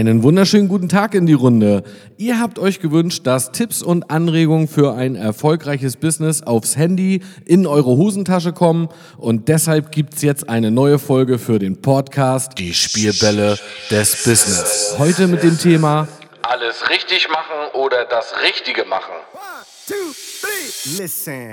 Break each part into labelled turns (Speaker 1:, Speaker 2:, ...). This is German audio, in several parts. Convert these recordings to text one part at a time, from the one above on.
Speaker 1: Einen wunderschönen guten Tag in die Runde. Ihr habt euch gewünscht, dass Tipps und Anregungen für ein erfolgreiches Business aufs Handy in eure Hosentasche kommen und deshalb gibt's jetzt eine neue Folge für den Podcast Die Spielbälle des Business. Heute mit dem Thema
Speaker 2: Alles richtig machen oder das Richtige machen.
Speaker 3: One, two, three. Listen.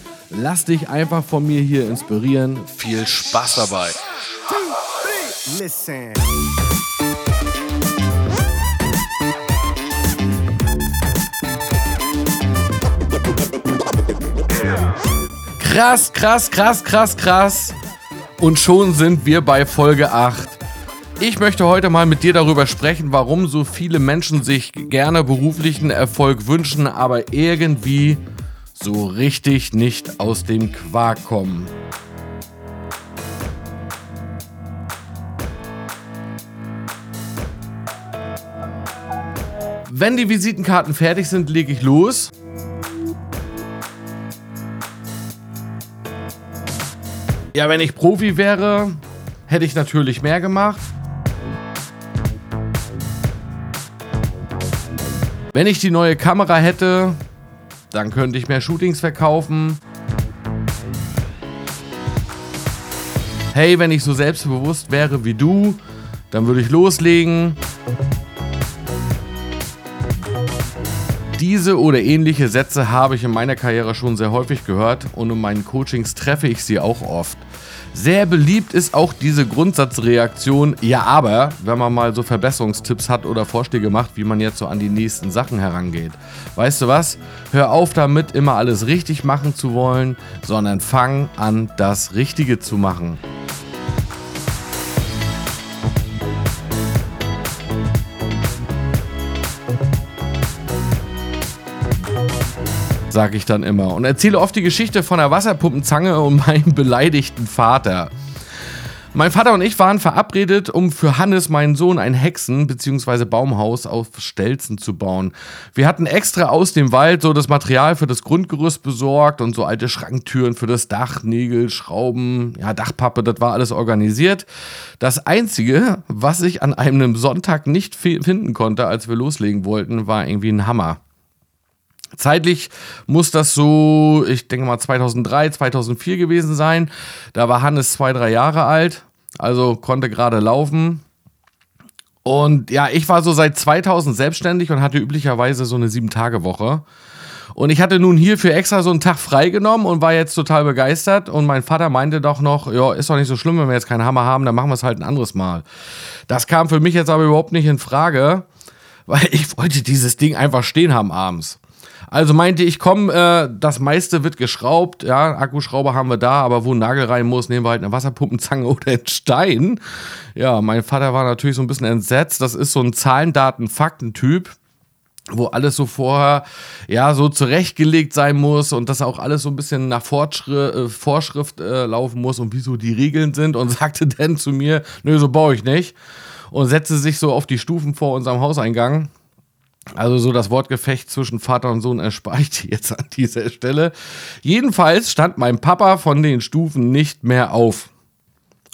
Speaker 1: Lass dich einfach von mir hier inspirieren. Viel Spaß dabei.
Speaker 3: Listen.
Speaker 1: Krass, krass, krass, krass, krass. Und schon sind wir bei Folge 8. Ich möchte heute mal mit dir darüber sprechen, warum so viele Menschen sich gerne beruflichen Erfolg wünschen, aber irgendwie so richtig nicht aus dem Quark kommen. Wenn die Visitenkarten fertig sind, lege ich los. Ja, wenn ich Profi wäre, hätte ich natürlich mehr gemacht. Wenn ich die neue Kamera hätte, dann könnte ich mehr Shootings verkaufen. Hey, wenn ich so selbstbewusst wäre wie du, dann würde ich loslegen. Diese oder ähnliche Sätze habe ich in meiner Karriere schon sehr häufig gehört und in meinen Coachings treffe ich sie auch oft. Sehr beliebt ist auch diese Grundsatzreaktion, ja aber, wenn man mal so Verbesserungstipps hat oder Vorschläge macht, wie man jetzt so an die nächsten Sachen herangeht. Weißt du was? Hör auf damit, immer alles richtig machen zu wollen, sondern fang an, das Richtige zu machen. Sage ich dann immer. Und erzähle oft die Geschichte von der Wasserpumpenzange und meinem beleidigten Vater. Mein Vater und ich waren verabredet, um für Hannes, meinen Sohn, ein Hexen- bzw. Baumhaus auf Stelzen zu bauen. Wir hatten extra aus dem Wald so das Material für das Grundgerüst besorgt und so alte Schranktüren für das Dach, Nägel, Schrauben, ja, Dachpappe, das war alles organisiert. Das Einzige, was ich an einem Sonntag nicht finden konnte, als wir loslegen wollten, war irgendwie ein Hammer. Zeitlich muss das so, ich denke mal 2003, 2004 gewesen sein. Da war Hannes zwei, drei Jahre alt, also konnte gerade laufen. Und ja, ich war so seit 2000 selbstständig und hatte üblicherweise so eine Sieben-Tage-Woche. Und ich hatte nun hierfür extra so einen Tag freigenommen und war jetzt total begeistert. Und mein Vater meinte doch noch, ja, ist doch nicht so schlimm, wenn wir jetzt keinen Hammer haben, dann machen wir es halt ein anderes Mal. Das kam für mich jetzt aber überhaupt nicht in Frage, weil ich wollte dieses Ding einfach stehen haben abends. Also meinte ich, komm, äh, das meiste wird geschraubt, ja, Akkuschrauber haben wir da, aber wo ein Nagel rein muss, nehmen wir halt eine Wasserpumpenzange oder einen Stein. Ja, mein Vater war natürlich so ein bisschen entsetzt. Das ist so ein Zahlen, Daten, Fakten-Typ wo alles so vorher ja so zurechtgelegt sein muss und das auch alles so ein bisschen nach Fortschritt, äh, Vorschrift äh, laufen muss und wieso die Regeln sind und sagte dann zu mir, nö, so baue ich nicht und setzte sich so auf die Stufen vor unserem Hauseingang also so das Wortgefecht zwischen Vater und Sohn erspare ich jetzt an dieser Stelle. Jedenfalls stand mein Papa von den Stufen nicht mehr auf.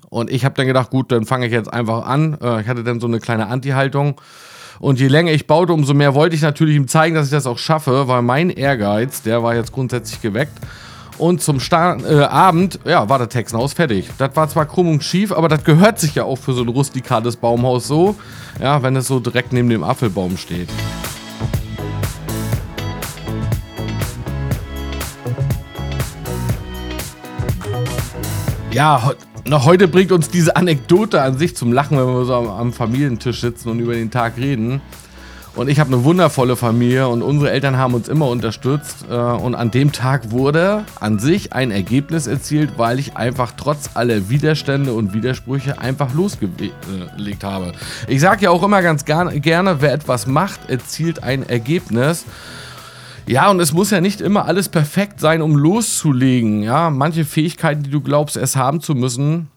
Speaker 1: Und ich habe dann gedacht, gut, dann fange ich jetzt einfach an. Äh, ich hatte dann so eine kleine Anti-Haltung. Und je länger ich baute, umso mehr wollte ich natürlich ihm zeigen, dass ich das auch schaffe, weil mein Ehrgeiz, der war jetzt grundsätzlich geweckt. Und zum Sta äh, Abend, ja, war das Hexenhaus fertig. Das war zwar krumm und schief, aber das gehört sich ja auch für so ein rustikales Baumhaus so, ja, wenn es so direkt neben dem Apfelbaum steht. Ja, noch heute bringt uns diese Anekdote an sich zum Lachen, wenn wir so am, am Familientisch sitzen und über den Tag reden. Und ich habe eine wundervolle Familie und unsere Eltern haben uns immer unterstützt. Äh, und an dem Tag wurde an sich ein Ergebnis erzielt, weil ich einfach trotz aller Widerstände und Widersprüche einfach losgelegt habe. Ich sage ja auch immer ganz gerne, wer etwas macht, erzielt ein Ergebnis. Ja, und es muss ja nicht immer alles perfekt sein, um loszulegen. Ja, manche Fähigkeiten, die du glaubst, es haben zu müssen,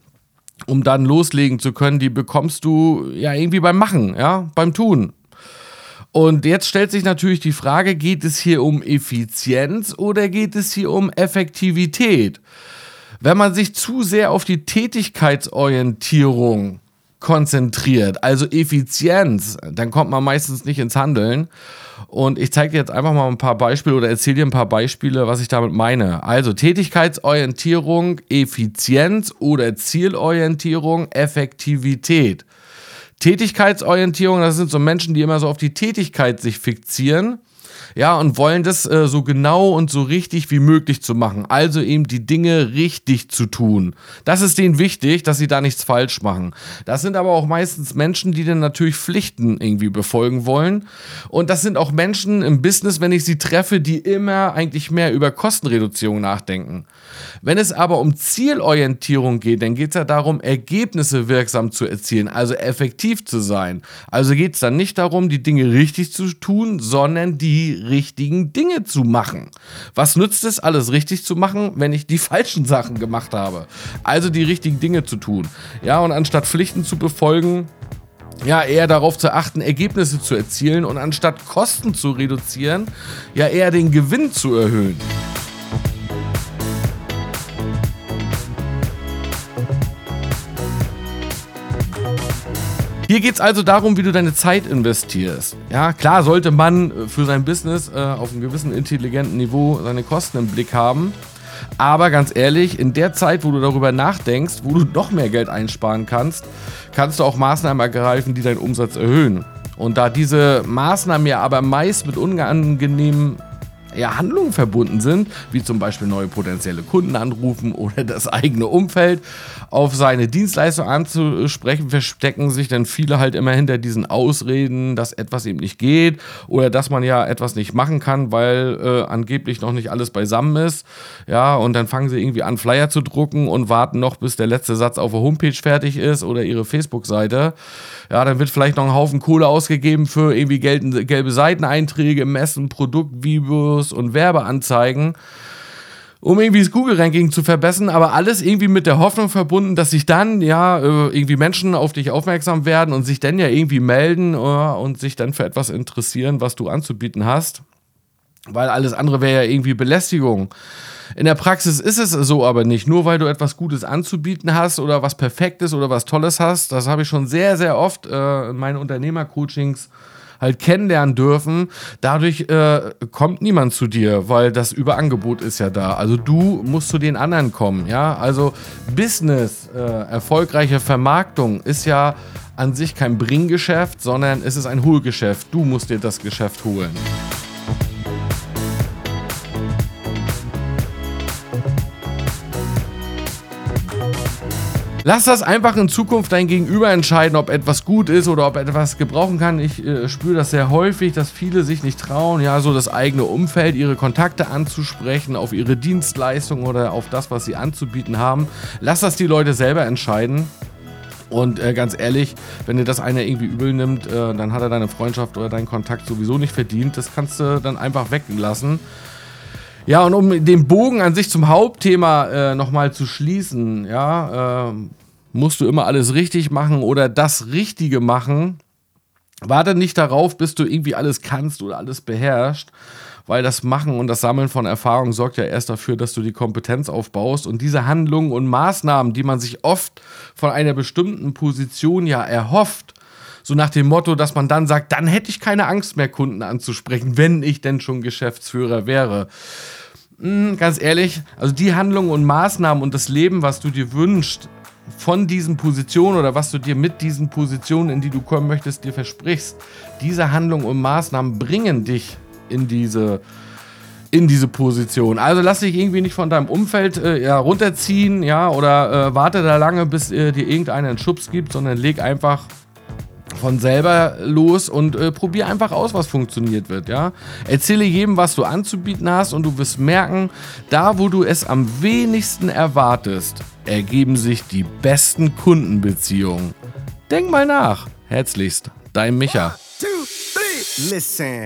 Speaker 1: um dann loslegen zu können, die bekommst du ja irgendwie beim Machen, ja, beim Tun. Und jetzt stellt sich natürlich die Frage, geht es hier um Effizienz oder geht es hier um Effektivität? Wenn man sich zu sehr auf die Tätigkeitsorientierung konzentriert, also Effizienz, dann kommt man meistens nicht ins Handeln. Und ich zeige dir jetzt einfach mal ein paar Beispiele oder erzähle dir ein paar Beispiele, was ich damit meine. Also Tätigkeitsorientierung, Effizienz oder Zielorientierung, Effektivität. Tätigkeitsorientierung, das sind so Menschen, die immer so auf die Tätigkeit sich fixieren ja, und wollen das äh, so genau und so richtig wie möglich zu machen. Also eben die Dinge richtig zu tun. Das ist denen wichtig, dass sie da nichts falsch machen. Das sind aber auch meistens Menschen, die dann natürlich Pflichten irgendwie befolgen wollen. Und das sind auch Menschen im Business, wenn ich sie treffe, die immer eigentlich mehr über Kostenreduzierung nachdenken. Wenn es aber um Zielorientierung geht, dann geht es ja darum, Ergebnisse wirksam zu erzielen, also effektiv zu sein. Also geht es dann nicht darum, die Dinge richtig zu tun, sondern die richtigen Dinge zu machen. Was nützt es, alles richtig zu machen, wenn ich die falschen Sachen gemacht habe? Also die richtigen Dinge zu tun. Ja, und anstatt Pflichten zu befolgen, ja, eher darauf zu achten, Ergebnisse zu erzielen und anstatt Kosten zu reduzieren, ja eher den Gewinn zu erhöhen. Hier geht es also darum, wie du deine Zeit investierst. Ja, klar sollte man äh, für sein Business äh, auf einem gewissen intelligenten Niveau seine Kosten im Blick haben. Aber ganz ehrlich, in der Zeit, wo du darüber nachdenkst, wo du noch mehr Geld einsparen kannst, kannst du auch Maßnahmen ergreifen, die deinen Umsatz erhöhen. Und da diese Maßnahmen ja aber meist mit unangenehmen ja, Handlungen verbunden sind, wie zum Beispiel neue potenzielle Kunden anrufen oder das eigene Umfeld auf seine Dienstleistung anzusprechen, verstecken sich dann viele halt immer hinter diesen Ausreden, dass etwas eben nicht geht oder dass man ja etwas nicht machen kann, weil äh, angeblich noch nicht alles beisammen ist. Ja, und dann fangen sie irgendwie an, Flyer zu drucken und warten noch, bis der letzte Satz auf der Homepage fertig ist oder ihre Facebook-Seite. Ja, dann wird vielleicht noch ein Haufen Kohle ausgegeben für irgendwie gelbe Seiteneinträge, Messen, Produktvideos und Werbeanzeigen um irgendwie das Google-Ranking zu verbessern, aber alles irgendwie mit der Hoffnung verbunden, dass sich dann ja äh, irgendwie Menschen auf dich aufmerksam werden und sich dann ja irgendwie melden uh, und sich dann für etwas interessieren, was du anzubieten hast. Weil alles andere wäre ja irgendwie Belästigung. In der Praxis ist es so aber nicht. Nur weil du etwas Gutes anzubieten hast oder was Perfektes oder was Tolles hast, das habe ich schon sehr, sehr oft äh, in meinen Unternehmercoachings halt kennenlernen dürfen. Dadurch äh, kommt niemand zu dir, weil das Überangebot ist ja da. Also du musst zu den anderen kommen, ja. Also Business, äh, erfolgreiche Vermarktung ist ja an sich kein Bringgeschäft, sondern es ist ein Holgeschäft. Du musst dir das Geschäft holen. Lass das einfach in Zukunft dein Gegenüber entscheiden, ob etwas gut ist oder ob etwas gebrauchen kann. Ich äh, spüre das sehr häufig, dass viele sich nicht trauen, ja, so das eigene Umfeld, ihre Kontakte anzusprechen, auf ihre Dienstleistung oder auf das, was sie anzubieten haben. Lass das die Leute selber entscheiden. Und äh, ganz ehrlich, wenn dir das einer irgendwie übel nimmt, äh, dann hat er deine Freundschaft oder deinen Kontakt sowieso nicht verdient. Das kannst du dann einfach weglassen. Ja, und um den Bogen an sich zum Hauptthema äh, nochmal zu schließen, ja, äh, musst du immer alles richtig machen oder das Richtige machen. Warte nicht darauf, bis du irgendwie alles kannst oder alles beherrschst, weil das Machen und das Sammeln von Erfahrung sorgt ja erst dafür, dass du die Kompetenz aufbaust und diese Handlungen und Maßnahmen, die man sich oft von einer bestimmten Position ja erhofft, so nach dem Motto, dass man dann sagt, dann hätte ich keine Angst mehr, Kunden anzusprechen, wenn ich denn schon Geschäftsführer wäre. Hm, ganz ehrlich, also die Handlungen und Maßnahmen und das Leben, was du dir wünschst, von diesen Positionen oder was du dir mit diesen Positionen, in die du kommen möchtest, dir versprichst, diese Handlungen und Maßnahmen bringen dich in diese in diese Position. Also lass dich irgendwie nicht von deinem Umfeld äh, ja, runterziehen, ja, oder äh, warte da lange, bis äh, dir irgendeiner einen Schubs gibt, sondern leg einfach von selber los und äh, probier einfach aus, was funktioniert wird, ja. Erzähle jedem, was du anzubieten hast und du wirst merken, da wo du es am wenigsten erwartest, ergeben sich die besten Kundenbeziehungen. Denk mal nach. Herzlichst, dein Micha.
Speaker 3: Two, three, listen.